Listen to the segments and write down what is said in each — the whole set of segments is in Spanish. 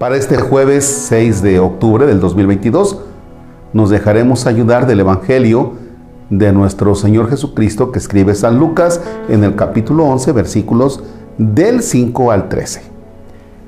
Para este jueves 6 de octubre del 2022 nos dejaremos ayudar del Evangelio de nuestro Señor Jesucristo que escribe San Lucas en el capítulo 11 versículos del 5 al 13.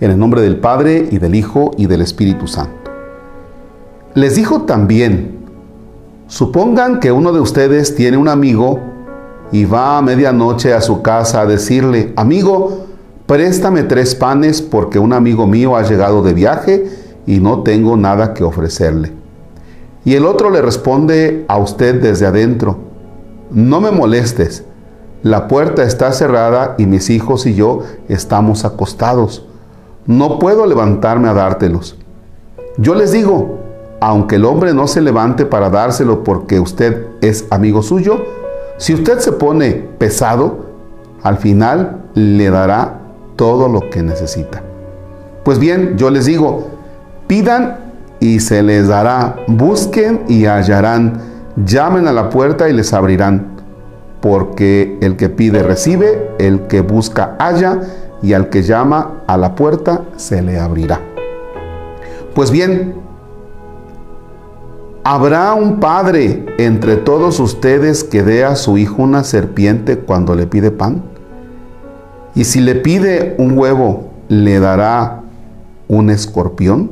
En el nombre del Padre y del Hijo y del Espíritu Santo. Les dijo también, supongan que uno de ustedes tiene un amigo y va a medianoche a su casa a decirle, amigo, préstame tres panes porque un amigo mío ha llegado de viaje y no tengo nada que ofrecerle. Y el otro le responde a usted desde adentro, no me molestes, la puerta está cerrada y mis hijos y yo estamos acostados. No puedo levantarme a dártelos. Yo les digo, aunque el hombre no se levante para dárselo porque usted es amigo suyo, si usted se pone pesado, al final le dará todo lo que necesita. Pues bien, yo les digo, pidan y se les dará, busquen y hallarán, llamen a la puerta y les abrirán, porque el que pide recibe, el que busca halla, y al que llama a la puerta se le abrirá. Pues bien, ¿Habrá un padre entre todos ustedes que dé a su hijo una serpiente cuando le pide pan? Y si le pide un huevo, ¿le dará un escorpión?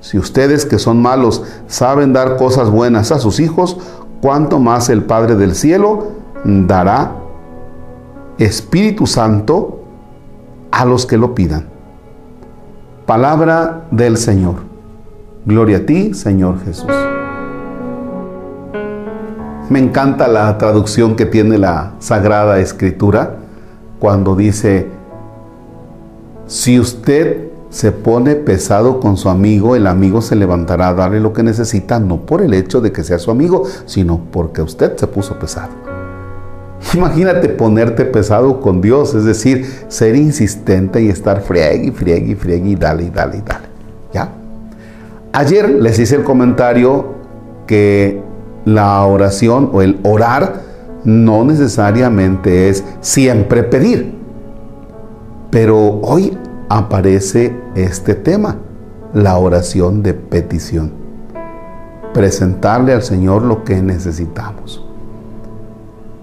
Si ustedes que son malos saben dar cosas buenas a sus hijos, ¿cuánto más el Padre del Cielo dará Espíritu Santo a los que lo pidan? Palabra del Señor. Gloria a ti, Señor Jesús. Me encanta la traducción que tiene la Sagrada Escritura cuando dice, si usted se pone pesado con su amigo, el amigo se levantará a darle lo que necesita, no por el hecho de que sea su amigo, sino porque usted se puso pesado. Imagínate ponerte pesado con Dios, es decir, ser insistente y estar friegue y friegue y friegue y dale y dale y dale. ¿Ya? Ayer les hice el comentario que la oración o el orar no necesariamente es siempre pedir. Pero hoy aparece este tema, la oración de petición. Presentarle al Señor lo que necesitamos.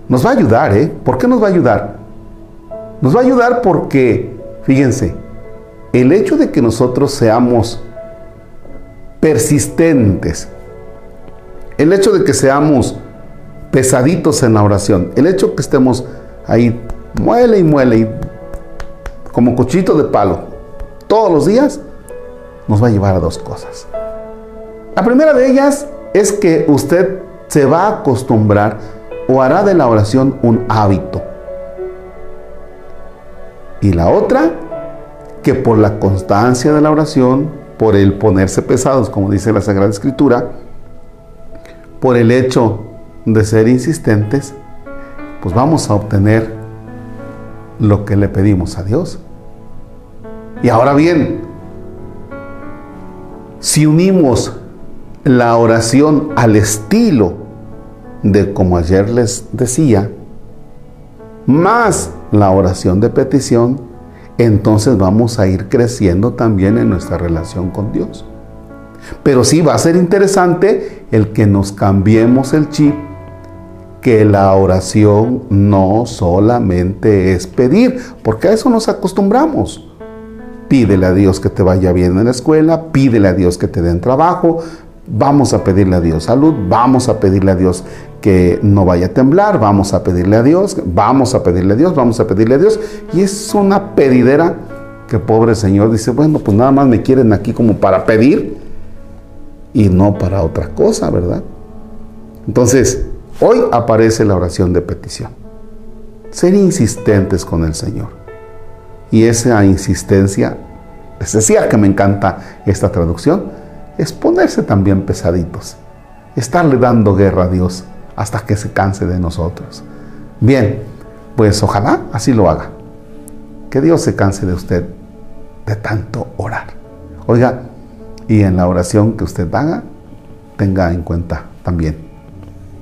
Nos va a ayudar, ¿eh? ¿Por qué nos va a ayudar? Nos va a ayudar porque, fíjense, el hecho de que nosotros seamos persistentes, el hecho de que seamos pesaditos en la oración, el hecho que estemos ahí, muele y muele, y como cuchito de palo, todos los días, nos va a llevar a dos cosas. La primera de ellas es que usted se va a acostumbrar o hará de la oración un hábito. Y la otra, que por la constancia de la oración, por el ponerse pesados, como dice la Sagrada Escritura, por el hecho de ser insistentes, pues vamos a obtener lo que le pedimos a Dios. Y ahora bien, si unimos la oración al estilo de como ayer les decía, más la oración de petición, entonces vamos a ir creciendo también en nuestra relación con Dios. Pero sí va a ser interesante el que nos cambiemos el chip, que la oración no solamente es pedir, porque a eso nos acostumbramos. Pídele a Dios que te vaya bien en la escuela, pídele a Dios que te den trabajo, vamos a pedirle a Dios salud, vamos a pedirle a Dios que no vaya a temblar, vamos a pedirle a Dios, vamos a pedirle a Dios, vamos a pedirle a Dios. Y es una pedidera que pobre Señor dice, bueno, pues nada más me quieren aquí como para pedir y no para otra cosa, ¿verdad? Entonces, hoy aparece la oración de petición. Ser insistentes con el Señor. Y esa insistencia, les decía que me encanta esta traducción, es ponerse también pesaditos. Estarle dando guerra a Dios hasta que se canse de nosotros. Bien, pues ojalá así lo haga. Que Dios se canse de usted de tanto orar. Oiga, y en la oración que usted haga, tenga en cuenta también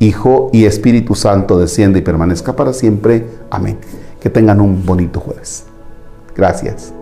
Hijo y Espíritu Santo desciende y permanezca para siempre. Amén. Que tengan un bonito jueves. Gracias.